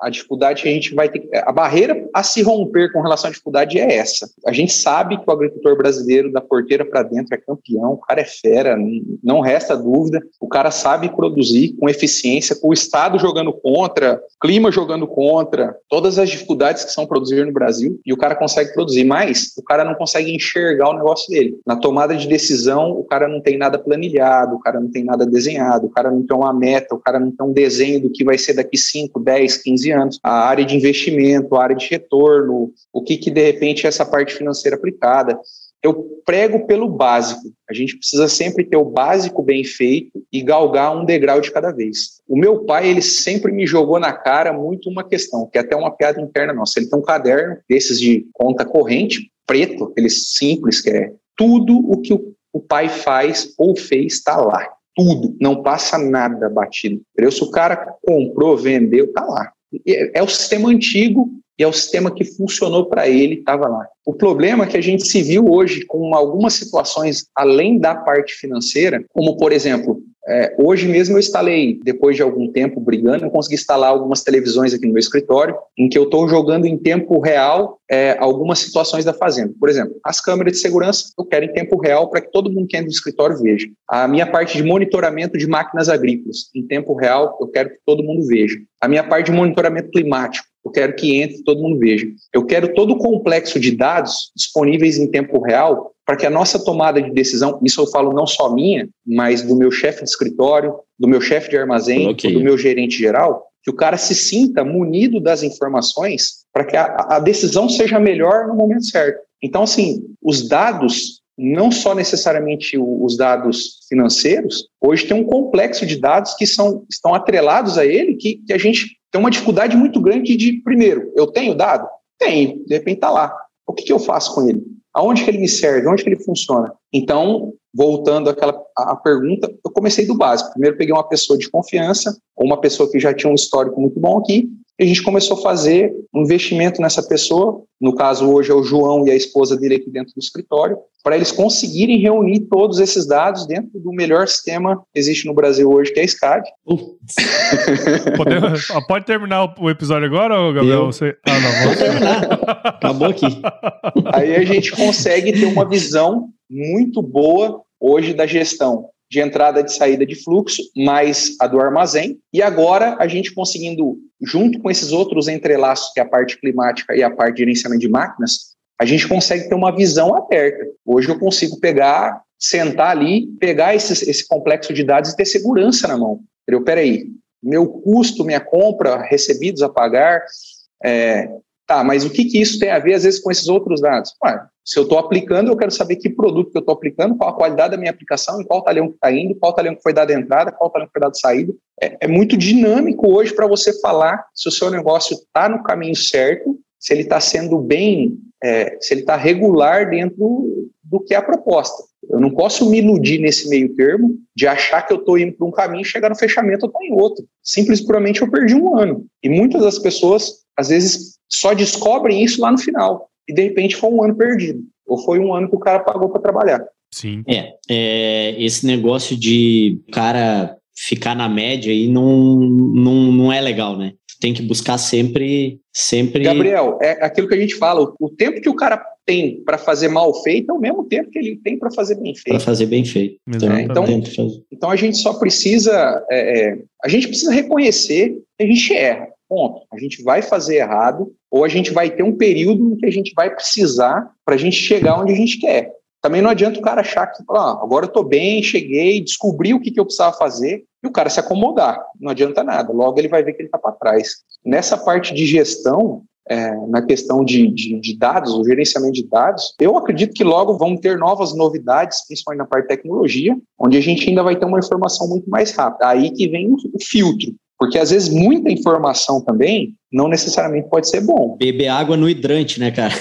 a, dificuldade que a gente vai ter. A barreira a se romper com relação à dificuldade é essa. A gente sabe que o agricultor brasileiro, da porteira para dentro, é campeão, o cara é fera, não resta dúvida. O cara sabe produzir com eficiência, com o Estado jogando contra, clima jogando contra, todas as dificuldades que são produzir no Brasil, e o cara consegue produzir. Mas o cara não consegue enxergar o negócio dele. Na tomada de decisão, o cara não tem nada planilhado, o cara não tem nada desenhado, o cara não tem uma meta, o cara não tem um desenho do que vai ser daqui 5, 10, 10, 15 anos, a área de investimento, a área de retorno, o que, que de repente é essa parte financeira aplicada. Eu prego pelo básico. A gente precisa sempre ter o básico bem feito e galgar um degrau de cada vez. O meu pai, ele sempre me jogou na cara muito uma questão, que é até uma piada interna nossa. Ele tem um caderno desses de conta corrente, preto, aquele simples, que é tudo o que o, o pai faz ou fez está lá tudo, não passa nada batido. Se o cara comprou, vendeu, tá lá. É, é o sistema antigo e é o sistema que funcionou para ele, estava lá. O problema é que a gente se viu hoje com algumas situações além da parte financeira, como, por exemplo, é, hoje mesmo eu instalei, depois de algum tempo brigando, eu consegui instalar algumas televisões aqui no meu escritório, em que eu estou jogando em tempo real é, algumas situações da fazenda. Por exemplo, as câmeras de segurança eu quero em tempo real para que todo mundo que entra no escritório veja. A minha parte de monitoramento de máquinas agrícolas, em tempo real, eu quero que todo mundo veja. A minha parte de monitoramento climático, eu quero que entre e todo mundo veja. Eu quero todo o complexo de dados disponíveis em tempo real para que a nossa tomada de decisão, isso eu falo não só minha, mas do meu chefe de escritório, do meu chefe de armazém, okay. do meu gerente geral, que o cara se sinta munido das informações para que a, a decisão seja melhor no momento certo. Então, assim, os dados não só necessariamente os dados financeiros, hoje tem um complexo de dados que são, estão atrelados a ele, que, que a gente tem uma dificuldade muito grande de, primeiro, eu tenho dado? Tenho, de repente está lá. O que, que eu faço com ele? Aonde que ele me serve? Onde que ele funciona? Então, voltando àquela à pergunta, eu comecei do básico. Primeiro peguei uma pessoa de confiança, ou uma pessoa que já tinha um histórico muito bom aqui, a gente começou a fazer um investimento nessa pessoa, no caso hoje é o João e a esposa dele aqui dentro do escritório, para eles conseguirem reunir todos esses dados dentro do melhor sistema que existe no Brasil hoje, que é a SCAD. Podemos, pode terminar o episódio agora, Gabriel? Você... Ah, não, vamos terminar. Acabou aqui. Aí a gente consegue ter uma visão muito boa hoje da gestão de entrada e saída de fluxo, mais a do armazém. E agora a gente conseguindo, junto com esses outros entrelaços, que é a parte climática e a parte de gerenciamento de máquinas, a gente consegue ter uma visão aberta. Hoje eu consigo pegar, sentar ali, pegar esse, esse complexo de dados e ter segurança na mão. Entendeu? Peraí, meu custo, minha compra, recebidos a pagar, é, Tá, mas o que, que isso tem a ver, às vezes, com esses outros dados? Ué, se eu estou aplicando, eu quero saber que produto que eu estou aplicando, qual a qualidade da minha aplicação, em qual talhão que está indo, qual talhão que foi dado entrada, qual talhão que foi dado saída. É, é muito dinâmico hoje para você falar se o seu negócio está no caminho certo, se ele está sendo bem, é, se ele está regular dentro do que é a proposta. Eu não posso me iludir nesse meio termo de achar que eu estou indo para um caminho e chegar no fechamento eu estou em outro. Simples puramente eu perdi um ano. E muitas das pessoas, às vezes, só descobrem isso lá no final. E de repente foi um ano perdido. Ou foi um ano que o cara pagou para trabalhar. Sim. É, é, esse negócio de cara ficar na média aí não, não, não é legal, né? tem que buscar sempre, sempre. Gabriel, é aquilo que a gente fala: o tempo que o cara tem para fazer mal feito é o mesmo tempo que ele tem para fazer bem feito. Para fazer bem feito. É, então, então a gente só precisa, é, é, a gente precisa reconhecer que a gente erra. Ponto. A gente vai fazer errado, ou a gente vai ter um período em que a gente vai precisar para a gente chegar onde a gente quer. Também não adianta o cara achar que, ah, agora eu estou bem, cheguei, descobri o que, que eu precisava fazer, e o cara se acomodar. Não adianta nada. Logo ele vai ver que ele está para trás. Nessa parte de gestão, é, na questão de, de, de, dados, o gerenciamento de dados, eu acredito que logo vão ter novas novidades, principalmente na parte de tecnologia, onde a gente ainda vai ter uma informação muito mais rápida. Aí que vem o filtro. Porque às vezes muita informação também não necessariamente pode ser bom. Beber água no hidrante, né, cara?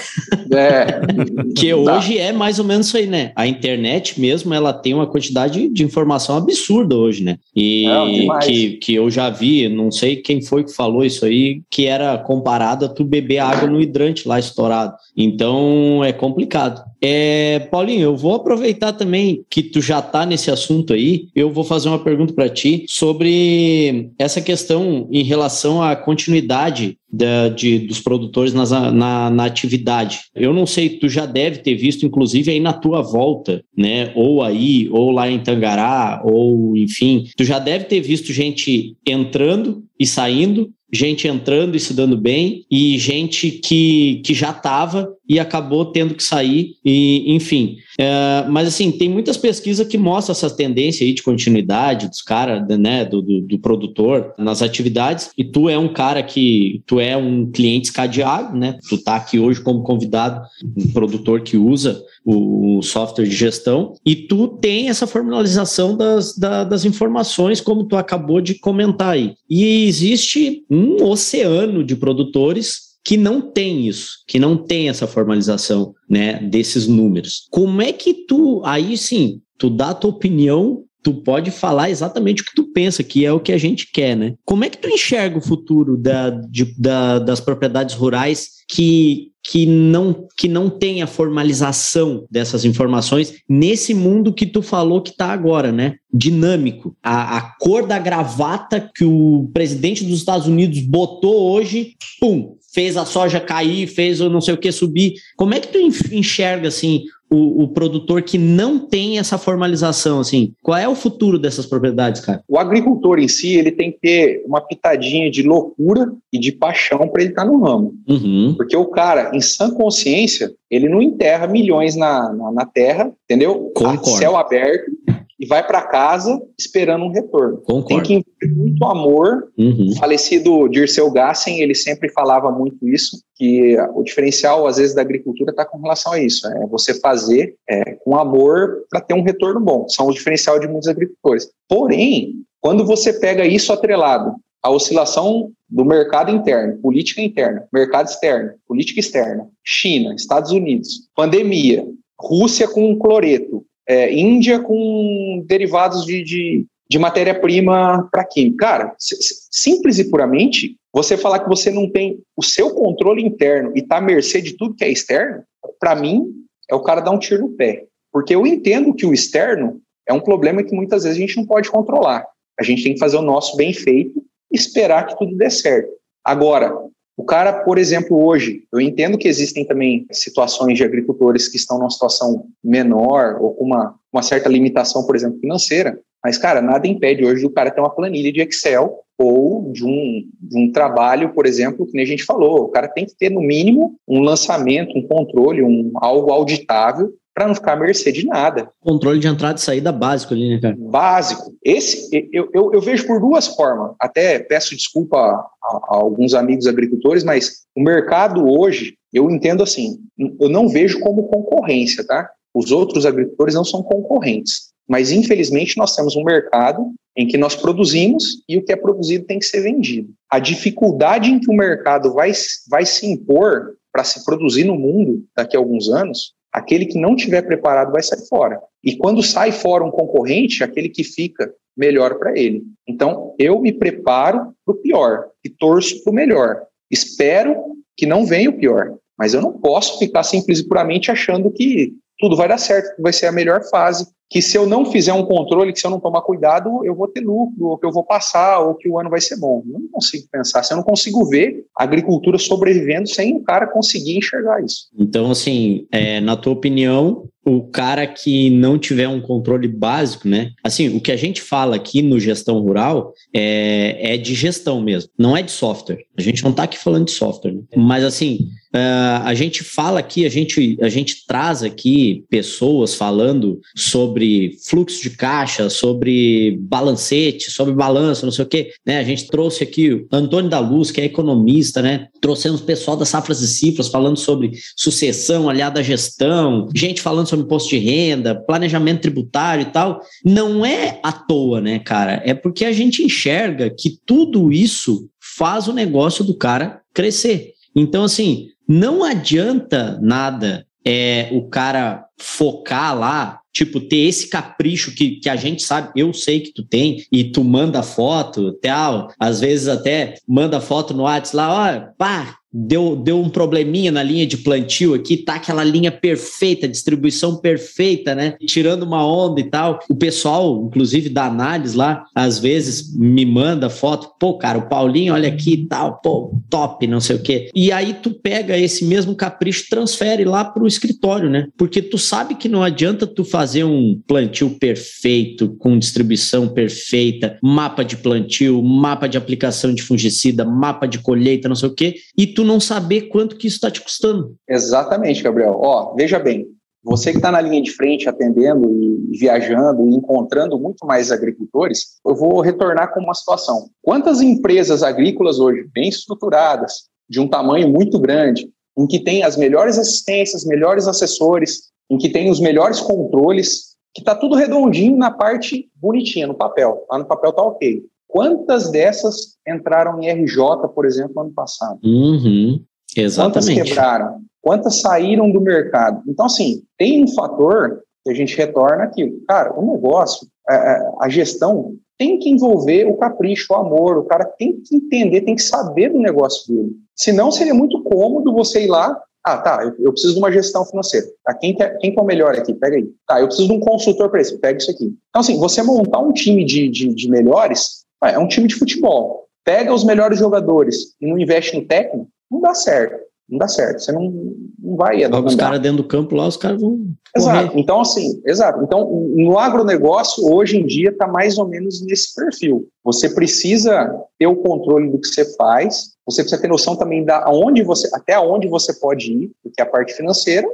É. que hoje é mais ou menos isso aí, né? A internet mesmo, ela tem uma quantidade de informação absurda hoje, né? E não, que, que eu já vi, não sei quem foi que falou isso aí, que era comparado a tu beber água no hidrante lá estourado. Então é complicado. É, Paulinho, eu vou aproveitar também que tu já tá nesse assunto aí, eu vou fazer uma pergunta para ti sobre essa questão em relação à continuidade da, de, dos produtores nas, na, na, atividade. Eu não sei, tu já deve ter visto, inclusive, aí na tua volta, né? Ou aí, ou lá em Tangará, ou enfim, tu já deve ter visto gente entrando e saindo, gente entrando e se dando bem, e gente que, que já estava e acabou tendo que sair, e enfim. É, mas assim, tem muitas pesquisas que mostram essa tendência aí de continuidade dos caras, né, do, do, do, produtor nas atividades, e tu é um cara que, tu é um cliente escadeado, né, tu tá aqui hoje como convidado, um produtor que usa o, software de gestão, e tu tem essa formalização das, da, das informações, como tu acabou de comentar aí. E existe um oceano de produtores que não tem isso, que não tem essa formalização, né, desses números. Como é que tu, aí sim, tu dá a tua opinião tu pode falar exatamente o que tu pensa, que é o que a gente quer, né? Como é que tu enxerga o futuro da, de, da, das propriedades rurais que que não, que não tem a formalização dessas informações nesse mundo que tu falou que está agora, né? Dinâmico. A, a cor da gravata que o presidente dos Estados Unidos botou hoje, pum, fez a soja cair, fez o não sei o que subir. Como é que tu enxerga assim o, o, produtor que não tem essa formalização, assim? Qual é o futuro dessas propriedades, cara? O agricultor em si, ele tem que ter uma pitadinha de loucura e de paixão para ele estar tá no ramo. Uhum. Porque o cara, em sã consciência, ele não enterra milhões na, na, na terra, entendeu? Concordo. A céu aberto e vai para casa esperando um retorno. Concordo. Tem que investir muito amor. Uhum. O falecido Dirceu Gassen, ele sempre falava muito isso, que o diferencial, às vezes, da agricultura está com relação a isso. É você fazer é, com amor para ter um retorno bom. São o diferencial de muitos agricultores. Porém, quando você pega isso atrelado à oscilação do mercado interno, política interna, mercado externo, política externa, China, Estados Unidos, pandemia, Rússia com cloreto, é, Índia com derivados de, de, de matéria-prima para química. Cara, simples e puramente, você falar que você não tem o seu controle interno e está à mercê de tudo que é externo, para mim, é o cara dar um tiro no pé. Porque eu entendo que o externo é um problema que muitas vezes a gente não pode controlar. A gente tem que fazer o nosso bem feito e esperar que tudo dê certo. Agora, o cara, por exemplo, hoje, eu entendo que existem também situações de agricultores que estão numa situação menor ou com uma, uma certa limitação, por exemplo, financeira, mas, cara, nada impede hoje do cara ter uma planilha de Excel ou de um, de um trabalho, por exemplo, que nem a gente falou. O cara tem que ter, no mínimo, um lançamento, um controle, um, algo auditável para não ficar à mercê de nada. Controle de entrada e saída básico ali, né, cara? Básico. Esse, eu, eu, eu vejo por duas formas. Até peço desculpa a, a, a, alguns amigos agricultores, mas o mercado hoje, eu entendo assim, eu não vejo como concorrência, tá? Os outros agricultores não são concorrentes. Mas, infelizmente, nós temos um mercado em que nós produzimos e o que é produzido tem que ser vendido. A dificuldade em que o mercado vai, vai se impor para se produzir no mundo daqui a alguns anos Aquele que não tiver preparado vai sair fora. E quando sai fora um concorrente, aquele que fica melhor para ele. Então, eu me preparo para o pior e torço para o melhor. Espero que não venha o pior, mas eu não posso ficar simplesmente e puramente achando que tudo vai dar certo, que vai ser a melhor fase que se eu não fizer um controle, que se eu não tomar cuidado, eu vou ter lucro, ou que eu vou passar, ou que o ano vai ser bom. Eu não consigo pensar, se eu não consigo ver a agricultura sobrevivendo sem o cara conseguir enxergar isso. Então, assim, é, na tua opinião, o cara que não tiver um controle básico, né? Assim, o que a gente fala aqui no gestão rural é, é de gestão mesmo, não é de software. A gente não está aqui falando de software, né? mas assim, uh, a gente fala aqui, a gente, a gente traz aqui pessoas falando sobre fluxo de caixa, sobre balancete, sobre balanço, não sei o quê. Né? A gente trouxe aqui o Antônio da Luz, que é economista, né? Trouxemos pessoal das safras e cifras falando sobre sucessão aliada à gestão, gente falando sobre imposto de renda, planejamento tributário e tal. Não é à toa, né, cara? É porque a gente enxerga que tudo isso faz o negócio do cara crescer. Então, assim, não adianta nada é, o cara focar lá tipo, ter esse capricho que, que a gente sabe, eu sei que tu tem, e tu manda foto, tal, às vezes até manda foto no WhatsApp lá, ó, pá, deu, deu um probleminha na linha de plantio aqui, tá aquela linha perfeita, distribuição perfeita, né? Tirando uma onda e tal. O pessoal, inclusive da análise lá, às vezes me manda foto, pô, cara, o Paulinho, olha aqui e tal, pô, top, não sei o quê. E aí tu pega esse mesmo capricho, transfere lá pro escritório, né? Porque tu sabe que não adianta tu fazer um plantio perfeito, com distribuição perfeita, mapa de plantio, mapa de aplicação de fungicida, mapa de colheita, não sei o quê, e tu não saber quanto que isso está te custando. Exatamente, Gabriel. Ó, veja bem, você que está na linha de frente atendendo e viajando e encontrando muito mais agricultores, eu vou retornar com uma situação. Quantas empresas agrícolas hoje, bem estruturadas, de um tamanho muito grande, em que tem as melhores assistências, melhores assessores, em que tem os melhores controles, que está tudo redondinho na parte bonitinha, no papel. Lá no papel está ok. Quantas dessas entraram em RJ, por exemplo, ano passado? Uhum, exatamente. Quantas quebraram? Quantas saíram do mercado? Então, assim, tem um fator que a gente retorna aquilo. Cara, o negócio, a, é, é, a gestão tem que envolver o capricho, o amor, o cara tem que entender, tem que saber do negócio dele. Senão seria muito cômodo você ir lá, ah, tá, eu, eu preciso de uma gestão financeira. Tá, quem, quer, quem que é o melhor aqui? Pega aí. Tá, eu preciso de um consultor para isso. Pega isso aqui. Então, assim, você montar um time de, de, de melhores, é um time de futebol. Pega os melhores jogadores e não investe no técnico, não dá certo. Não dá certo. Você não, não vai. Joga os caras dentro do campo lá, os caras vão. Exato. Correr. Então, assim, exato. Então, no agronegócio, hoje em dia, está mais ou menos nesse perfil. Você precisa ter o controle do que você faz, você precisa ter noção também da aonde você, até onde você pode ir, porque a parte financeira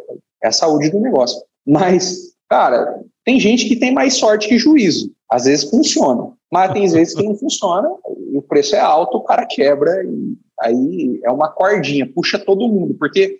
é a saúde do negócio. Mas, cara, tem gente que tem mais sorte que juízo. Às vezes funciona, mas tem vezes que não funciona, e o preço é alto, o cara quebra e aí é uma cordinha, puxa todo mundo, porque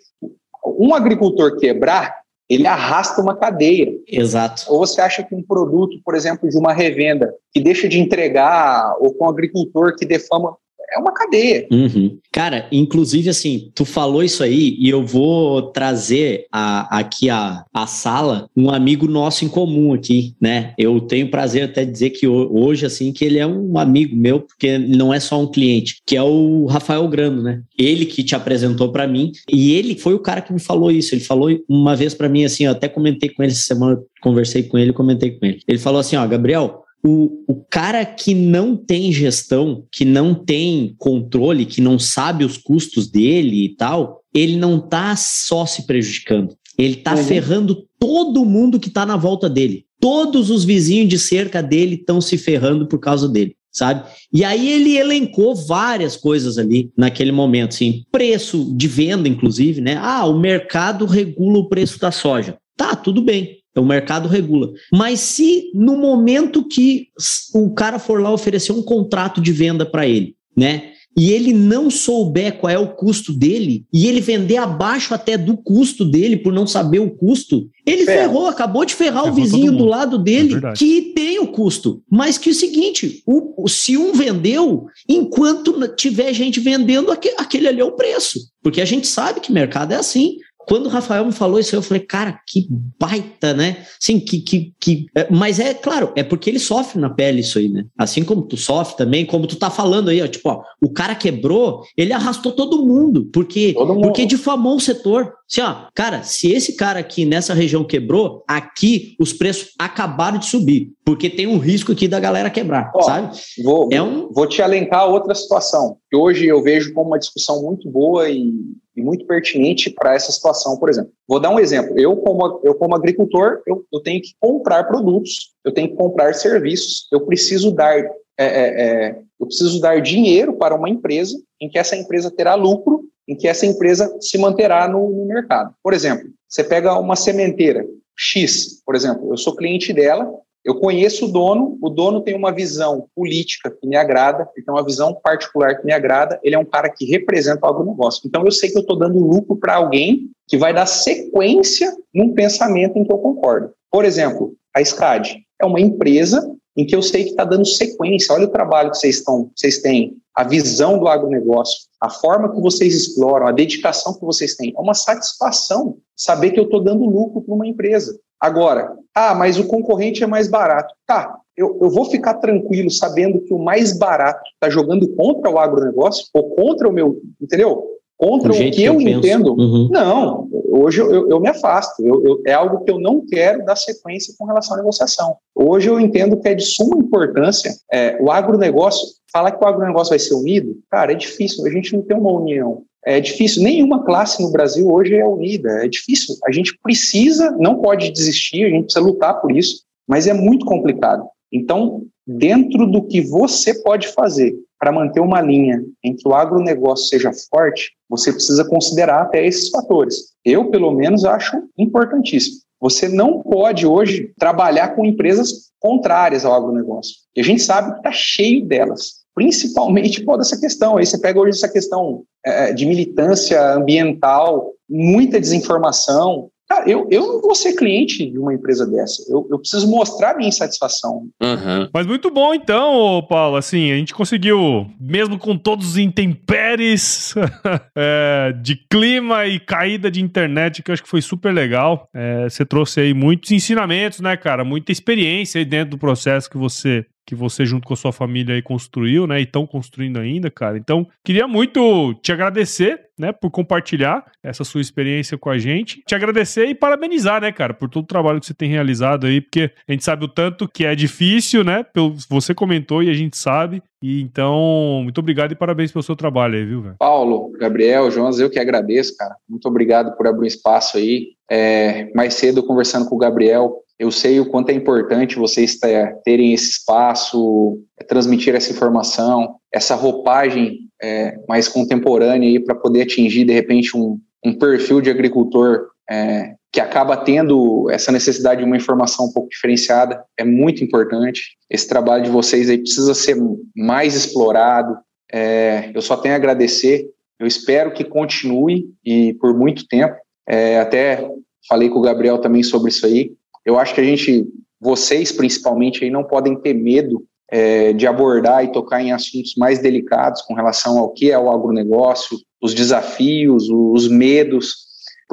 um agricultor quebrar, ele arrasta uma cadeia. Exato. Ou você acha que um produto, por exemplo, de uma revenda que deixa de entregar, ou com um agricultor que defama, é uma cadeia. Uhum. Cara, inclusive assim, tu falou isso aí e eu vou trazer a, aqui a, a sala um amigo nosso em comum aqui, né? Eu tenho prazer até dizer que hoje, assim, que ele é um amigo meu, porque não é só um cliente, que é o Rafael Grando, né? Ele que te apresentou para mim e ele foi o cara que me falou isso. Ele falou uma vez para mim assim, eu até comentei com ele essa semana, conversei com ele, comentei com ele. Ele falou assim, ó, Gabriel, o, o cara que não tem gestão, que não tem controle, que não sabe os custos dele e tal, ele não tá só se prejudicando. Ele tá uhum. ferrando todo mundo que tá na volta dele. Todos os vizinhos de cerca dele estão se ferrando por causa dele sabe? E aí ele elencou várias coisas ali naquele momento, assim, preço de venda, inclusive, né? Ah, o mercado regula o preço da soja. Tá, tudo bem. O mercado regula. Mas se no momento que o cara for lá oferecer um contrato de venda para ele, né? E ele não souber qual é o custo dele, e ele vender abaixo até do custo dele por não saber o custo, ele Ferro. ferrou, acabou de ferrar o vizinho do lado dele é que tem o custo. Mas que é o seguinte: o, se um vendeu, enquanto tiver gente vendendo, aquele, aquele ali é o preço. Porque a gente sabe que mercado é assim. Quando o Rafael me falou isso, eu falei, cara, que baita, né? Sim, que, que, que. É, mas é claro, é porque ele sofre na pele isso aí, né? Assim como tu sofre também, como tu tá falando aí, ó, tipo, ó, o cara quebrou, ele arrastou todo mundo, porque, todo mundo. porque difamou o setor. Assim, ó, cara, se esse cara aqui nessa região quebrou, aqui os preços acabaram de subir, porque tem um risco aqui da galera quebrar, ó, sabe? Vou, é um... vou te alencar outra situação, que hoje eu vejo como uma discussão muito boa e e muito pertinente para essa situação, por exemplo. Vou dar um exemplo. Eu, como, eu, como agricultor, eu, eu tenho que comprar produtos, eu tenho que comprar serviços, eu preciso dar é, é, é, eu preciso dar dinheiro para uma empresa em que essa empresa terá lucro, em que essa empresa se manterá no, no mercado. Por exemplo, você pega uma sementeira X, por exemplo, eu sou cliente dela, eu conheço o dono, o dono tem uma visão política que me agrada, ele tem uma visão particular que me agrada, ele é um cara que representa o agronegócio. Então eu sei que eu estou dando lucro para alguém que vai dar sequência num pensamento em que eu concordo. Por exemplo, a SCAD é uma empresa em que eu sei que está dando sequência. Olha o trabalho que vocês, estão, vocês têm, a visão do agronegócio, a forma que vocês exploram, a dedicação que vocês têm. É uma satisfação saber que eu estou dando lucro para uma empresa. Agora, ah, mas o concorrente é mais barato. Tá, eu, eu vou ficar tranquilo sabendo que o mais barato está jogando contra o agronegócio ou contra o meu, entendeu? Contra o, o que, que, eu, eu entendo. Uhum. Não, hoje eu, eu, eu me afasto. Eu, é algo que eu não quero dar sequência com relação à negociação. Hoje eu entendo que é de suma importância é, o agronegócio. Falar que o agronegócio vai ser unido, cara, é difícil. A gente não tem uma união. É difícil, nenhuma classe no Brasil hoje é unida, é difícil. A gente precisa, não pode desistir, a gente precisa lutar por isso, mas é muito complicado. Então, dentro do que você pode fazer para manter uma linha em que o agronegócio seja forte, você precisa considerar até esses fatores. Eu, pelo menos, acho importantíssimo. Você não pode hoje trabalhar com empresas contrárias ao agronegócio. E a gente sabe que está cheio delas principalmente por essa questão. Aí você pega hoje essa questão é, de militância ambiental, muita desinformação, Cara, eu, eu não vou ser cliente de uma empresa dessa. Eu, eu preciso mostrar minha insatisfação. Uhum. Mas muito bom então, Paulo. Assim, a gente conseguiu, mesmo com todos os intempéries é, de clima e caída de internet, que eu acho que foi super legal. É, você trouxe aí muitos ensinamentos, né, cara? Muita experiência aí dentro do processo que você que você junto com a sua família aí construiu, né? E estão construindo ainda, cara. Então, queria muito te agradecer, né, por compartilhar essa sua experiência com a gente. Te agradecer e parabenizar, né, cara, por todo o trabalho que você tem realizado aí, porque a gente sabe o tanto que é difícil, né? Pelo, você comentou e a gente sabe. E então, muito obrigado e parabéns pelo seu trabalho aí, viu, velho? Paulo, Gabriel, Jonas, eu que agradeço, cara. Muito obrigado por abrir um espaço aí. É, mais cedo, conversando com o Gabriel, eu sei o quanto é importante vocês terem esse espaço, transmitir essa informação, essa roupagem é, mais contemporânea para poder atingir de repente um, um perfil de agricultor é, que acaba tendo essa necessidade de uma informação um pouco diferenciada é muito importante. Esse trabalho de vocês aí precisa ser mais explorado. É, eu só tenho a agradecer. Eu espero que continue e por muito tempo. É, até falei com o Gabriel também sobre isso aí. Eu acho que a gente, vocês principalmente, aí não podem ter medo é, de abordar e tocar em assuntos mais delicados com relação ao que é o agronegócio, os desafios, os medos,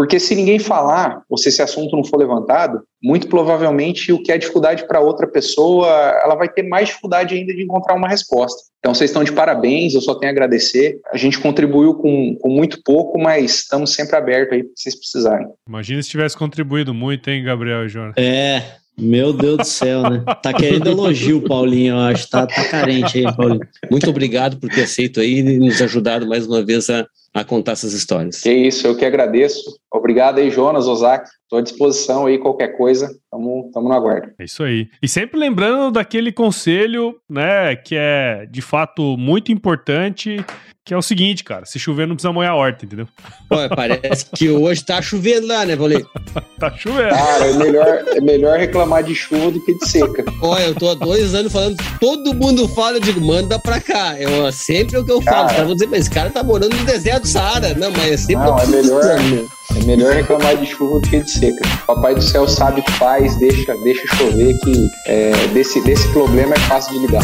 porque se ninguém falar, ou se esse assunto não for levantado, muito provavelmente o que é dificuldade para outra pessoa, ela vai ter mais dificuldade ainda de encontrar uma resposta. Então vocês estão de parabéns, eu só tenho a agradecer. A gente contribuiu com, com muito pouco, mas estamos sempre abertos aí para vocês precisarem. Imagina se tivesse contribuído muito, hein, Gabriel e Jonas? É, meu Deus do céu, né? Tá querendo elogio, Paulinho, eu acho. Tá, tá carente aí, Paulinho. Muito obrigado por ter aceito aí e nos ajudado mais uma vez a, a contar essas histórias. Que isso, eu que agradeço. Obrigado aí, Jonas, Ozaki. Estou à disposição aí, qualquer coisa, estamos no aguardo. É isso aí. E sempre lembrando daquele conselho, né, que é de fato muito importante, que é o seguinte, cara, se chover não precisa molhar a horta, entendeu? Olha, parece que hoje tá chovendo lá, né, Valei? tá chovendo. Cara, é melhor, é melhor reclamar de chuva do que de seca. Olha, eu tô há dois anos falando, todo mundo fala, eu digo, manda pra cá. Eu, sempre é o que eu falo. Os caras vão dizer, mas esse cara tá morando no deserto do Saara. Não, mas é sempre não, é melhor. É melhor reclamar de chuva do que de seca. Papai do céu sabe o que faz, deixa, deixa chover, que é, desse, desse problema é fácil de lidar.